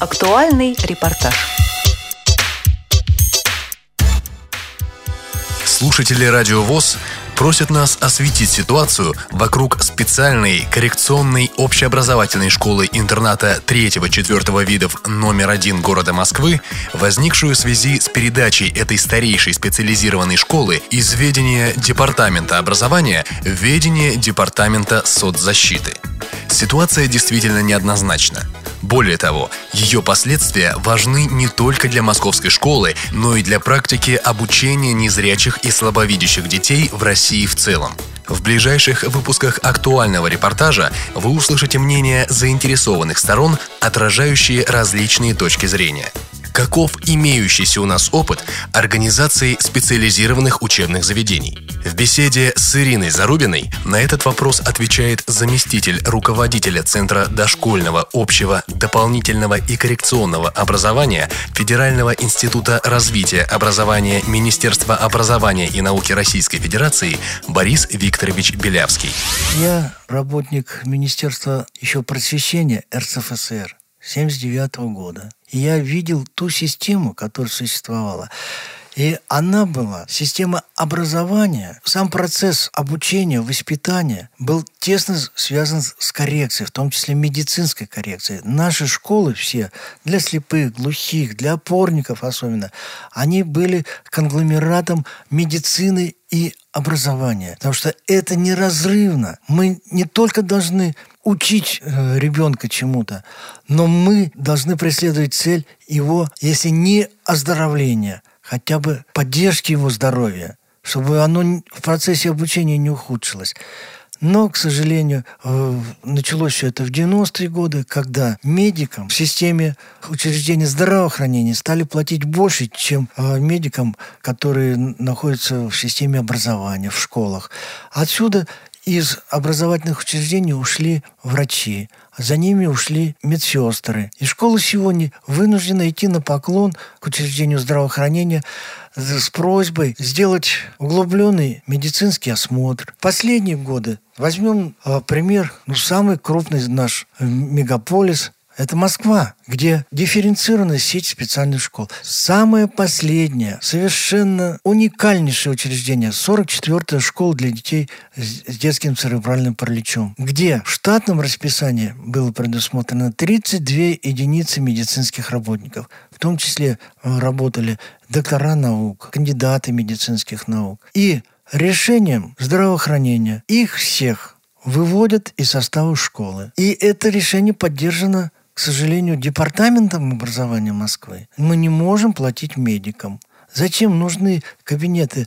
Актуальный репортаж. Слушатели Радио ВОЗ просят нас осветить ситуацию вокруг специальной коррекционной общеобразовательной школы-интерната 3-4 видов номер один города Москвы, возникшую в связи с передачей этой старейшей специализированной школы из ведения Департамента образования в ведение Департамента соцзащиты. Ситуация действительно неоднозначна. Более того, ее последствия важны не только для московской школы, но и для практики обучения незрячих и слабовидящих детей в России в целом. В ближайших выпусках актуального репортажа вы услышите мнения заинтересованных сторон, отражающие различные точки зрения – Каков имеющийся у нас опыт организации специализированных учебных заведений? В беседе с Ириной Зарубиной на этот вопрос отвечает заместитель руководителя Центра дошкольного, общего, дополнительного и коррекционного образования Федерального института развития образования Министерства образования и науки Российской Федерации Борис Викторович Белявский. Я работник Министерства еще просвещения РСФСР 79 года. И я видел ту систему, которая существовала. И она была, система образования, сам процесс обучения, воспитания был тесно связан с коррекцией, в том числе медицинской коррекцией. Наши школы все, для слепых, глухих, для опорников особенно, они были конгломератом медицины и образования. Потому что это неразрывно. Мы не только должны учить э, ребенка чему-то, но мы должны преследовать цель его, если не оздоровления, хотя бы поддержки его здоровья, чтобы оно в процессе обучения не ухудшилось. Но, к сожалению, э, началось все это в 90-е годы, когда медикам в системе учреждений здравоохранения стали платить больше, чем э, медикам, которые находятся в системе образования, в школах. Отсюда из образовательных учреждений ушли врачи, за ними ушли медсестры. И школа сегодня вынуждена идти на поклон к учреждению здравоохранения с просьбой сделать углубленный медицинский осмотр. Последние годы возьмем э, пример, ну, самый крупный наш мегаполис это Москва, где дифференцированная сеть специальных школ. Самое последнее, совершенно уникальнейшее учреждение, 44-я школа для детей с детским церебральным параличом, где в штатном расписании было предусмотрено 32 единицы медицинских работников. В том числе э, работали доктора наук, кандидаты медицинских наук. И решением здравоохранения их всех выводят из состава школы. И это решение поддержано к сожалению, департаментом образования Москвы мы не можем платить медикам. Зачем нужны кабинеты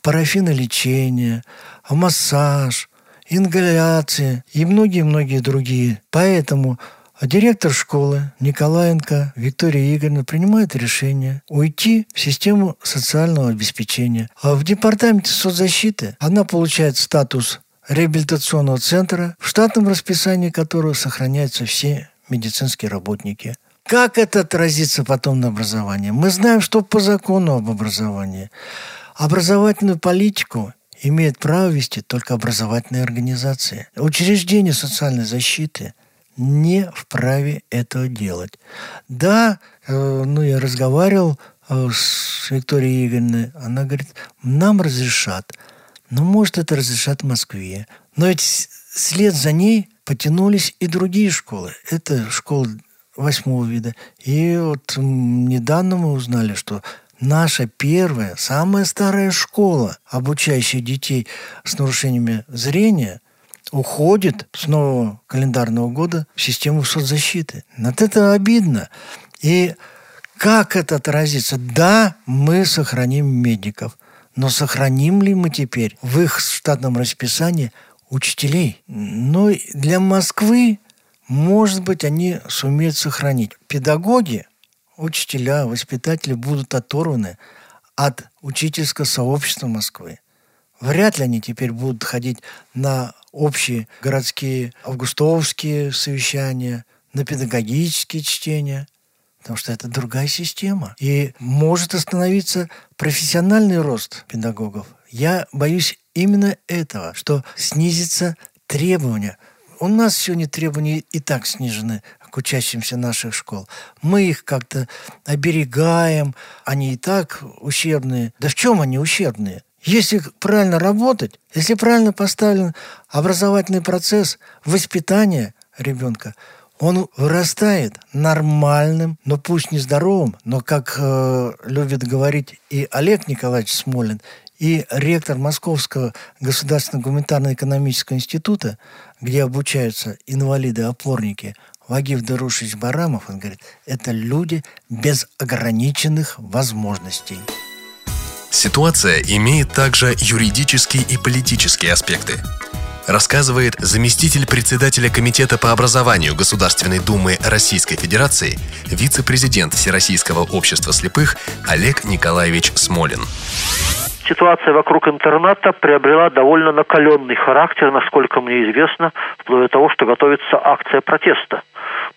парафинолечения, массаж, ингаляция и многие-многие другие. Поэтому директор школы Николаенко Виктория Игоревна принимает решение уйти в систему социального обеспечения. А в департаменте соцзащиты она получает статус реабилитационного центра, в штатном расписании которого сохраняются все медицинские работники. Как это отразится потом на образовании? Мы знаем, что по закону об образовании образовательную политику имеют право вести только образовательные организации. Учреждения социальной защиты не вправе этого делать. Да, э, ну я разговаривал э, с Викторией Игоревной, она говорит, нам разрешат, но может это разрешат в Москве. Но ведь след за ней потянулись и другие школы. Это школа восьмого вида. И вот недавно мы узнали, что наша первая, самая старая школа, обучающая детей с нарушениями зрения, уходит с нового календарного года в систему соцзащиты. Вот это обидно. И как это отразится? Да, мы сохраним медиков, но сохраним ли мы теперь в их штатном расписании – учителей. Но для Москвы, может быть, они сумеют сохранить. Педагоги, учителя, воспитатели будут оторваны от учительского сообщества Москвы. Вряд ли они теперь будут ходить на общие городские августовские совещания, на педагогические чтения, потому что это другая система. И может остановиться профессиональный рост педагогов. Я боюсь именно этого, что снизится требования. У нас сегодня требования и так снижены к учащимся наших школ. Мы их как-то оберегаем, они и так ущербные. Да в чем они ущербные? Если правильно работать, если правильно поставлен образовательный процесс воспитания ребенка, он вырастает нормальным, но пусть не здоровым, но, как э, любит говорить и Олег Николаевич Смолин, и ректор Московского государственного гуманитарно-экономического института, где обучаются инвалиды-опорники, Вагив Дарушич Барамов, он говорит, это люди без ограниченных возможностей. Ситуация имеет также юридические и политические аспекты рассказывает заместитель председателя Комитета по образованию Государственной Думы Российской Федерации, вице-президент Всероссийского общества слепых Олег Николаевич Смолин. Ситуация вокруг интерната приобрела довольно накаленный характер, насколько мне известно, вплоть до того, что готовится акция протеста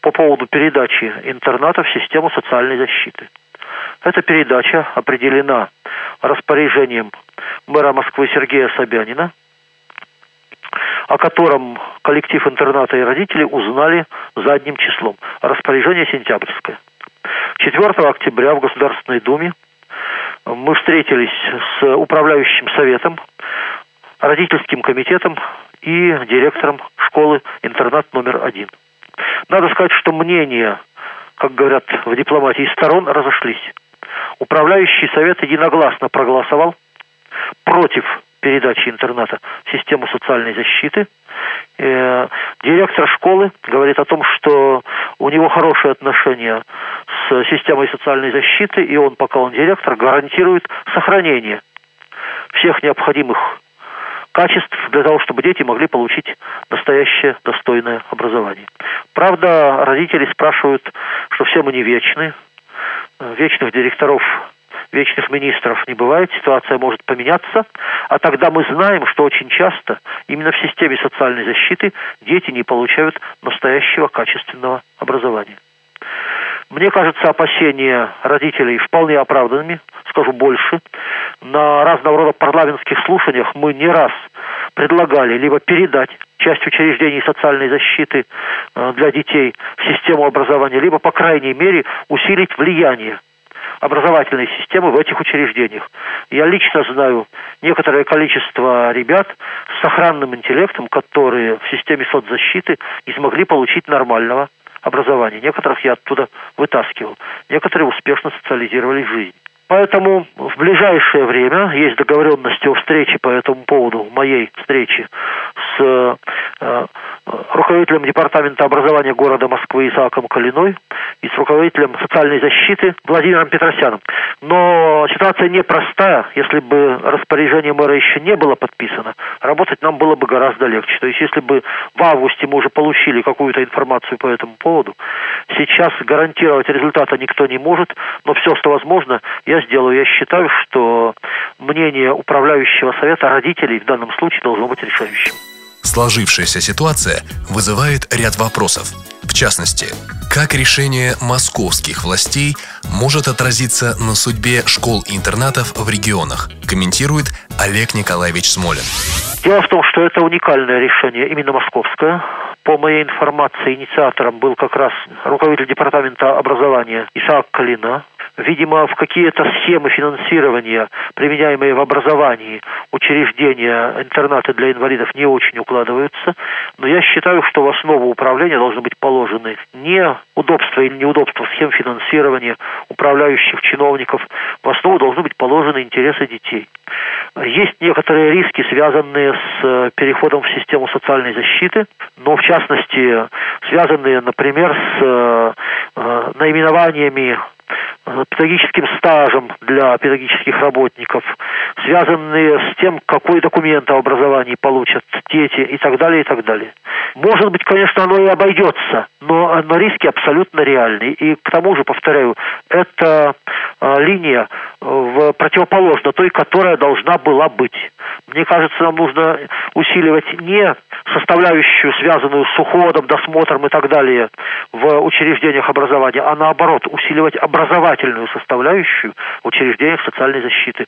по поводу передачи интерната в систему социальной защиты. Эта передача определена распоряжением мэра Москвы Сергея Собянина – о котором коллектив интерната и родители узнали задним числом. Распоряжение сентябрьское. 4 октября в Государственной Думе мы встретились с управляющим советом, родительским комитетом и директором школы интернат номер один. Надо сказать, что мнения, как говорят в дипломатии, сторон разошлись. Управляющий совет единогласно проголосовал против передачи интерната в систему социальной защиты. Э, директор школы говорит о том, что у него хорошие отношения с системой социальной защиты, и он, пока он директор, гарантирует сохранение всех необходимых качеств для того, чтобы дети могли получить настоящее достойное образование. Правда, родители спрашивают, что все мы не вечны, вечных директоров вечных министров не бывает, ситуация может поменяться, а тогда мы знаем, что очень часто именно в системе социальной защиты дети не получают настоящего качественного образования. Мне кажется, опасения родителей вполне оправданными, скажу больше. На разного рода парламентских слушаниях мы не раз предлагали либо передать часть учреждений социальной защиты э, для детей в систему образования, либо, по крайней мере, усилить влияние образовательной системы в этих учреждениях. Я лично знаю некоторое количество ребят с сохранным интеллектом, которые в системе соцзащиты не смогли получить нормального образования. Некоторых я оттуда вытаскивал. Некоторые успешно социализировались в жизнь. Поэтому в ближайшее время есть договоренности о встрече по этому поводу, моей встрече с э, руководителем Департамента образования города Москвы Исааком Калиной и с руководителем социальной защиты Владимиром Петросяном. Но ситуация непростая. Если бы распоряжение мэра еще не было подписано, работать нам было бы гораздо легче. То есть, если бы в августе мы уже получили какую-то информацию по этому поводу, сейчас гарантировать результата никто не может, но все, что возможно, я сделаю. Я считаю, что мнение управляющего совета родителей в данном случае должно быть решающим. Сложившаяся ситуация вызывает ряд вопросов. В частности, как решение московских властей может отразиться на судьбе школ-интернатов в регионах, комментирует Олег Николаевич Смолин. Дело в том, что это уникальное решение, именно московское. По моей информации, инициатором был как раз руководитель департамента образования Исаак Калина видимо, в какие-то схемы финансирования, применяемые в образовании, учреждения, интернаты для инвалидов не очень укладываются. Но я считаю, что в основу управления должны быть положены не удобства или неудобства схем финансирования управляющих чиновников. В основу должны быть положены интересы детей. Есть некоторые риски, связанные с э, переходом в систему социальной защиты, но в частности связанные, например, с э, э, наименованиями педагогическим стажем для педагогических работников, связанные с тем, какой документ о образовании получат дети и так далее, и так далее. Может быть, конечно, оно и обойдется, но, но риски абсолютно реальны. И к тому же, повторяю, это э, линия в противоположно той, которая должна была быть. Мне кажется, нам нужно усиливать не составляющую, связанную с уходом, досмотром и так далее в учреждениях образования, а наоборот, усиливать образовательную составляющую в учреждениях социальной защиты.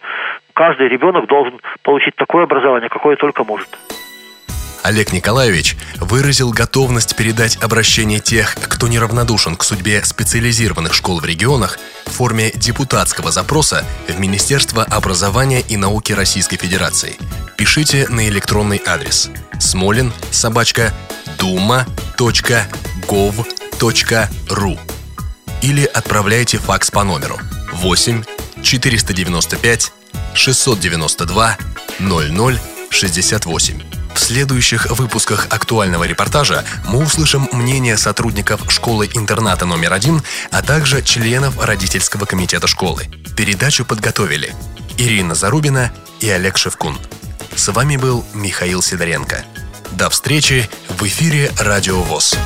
Каждый ребенок должен получить такое образование, какое только может. Олег Николаевич выразил готовность передать обращение тех, кто неравнодушен к судьбе специализированных школ в регионах, в форме депутатского запроса в Министерство образования и науки Российской Федерации. Пишите на электронный адрес смолин собачка дума.gov.ru или отправляйте факс по номеру 8 495 692 0068. В следующих выпусках актуального репортажа мы услышим мнение сотрудников школы-интерната номер один, а также членов родительского комитета школы. Передачу подготовили Ирина Зарубина и Олег Шевкун. С вами был Михаил Сидоренко. До встречи в эфире «Радио ВОЗ».